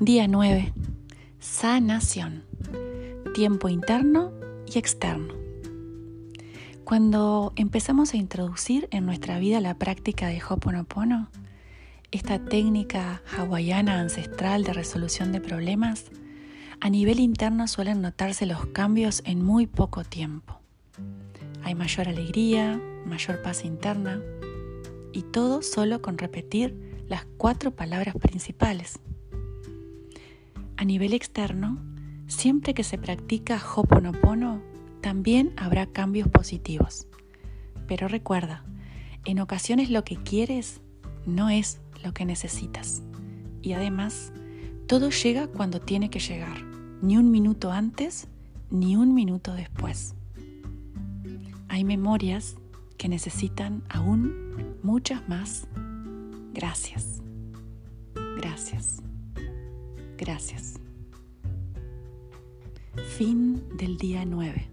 Día 9. Sanación. Tiempo interno y externo. Cuando empezamos a introducir en nuestra vida la práctica de Hoponopono, esta técnica hawaiana ancestral de resolución de problemas, a nivel interno suelen notarse los cambios en muy poco tiempo. Hay mayor alegría, mayor paz interna y todo solo con repetir las cuatro palabras principales. A nivel externo, siempre que se practica Hoponopono, también habrá cambios positivos. Pero recuerda, en ocasiones lo que quieres no es lo que necesitas. Y además, todo llega cuando tiene que llegar, ni un minuto antes ni un minuto después. Hay memorias que necesitan aún muchas más gracias. Gracias. Gracias. Fin del día 9.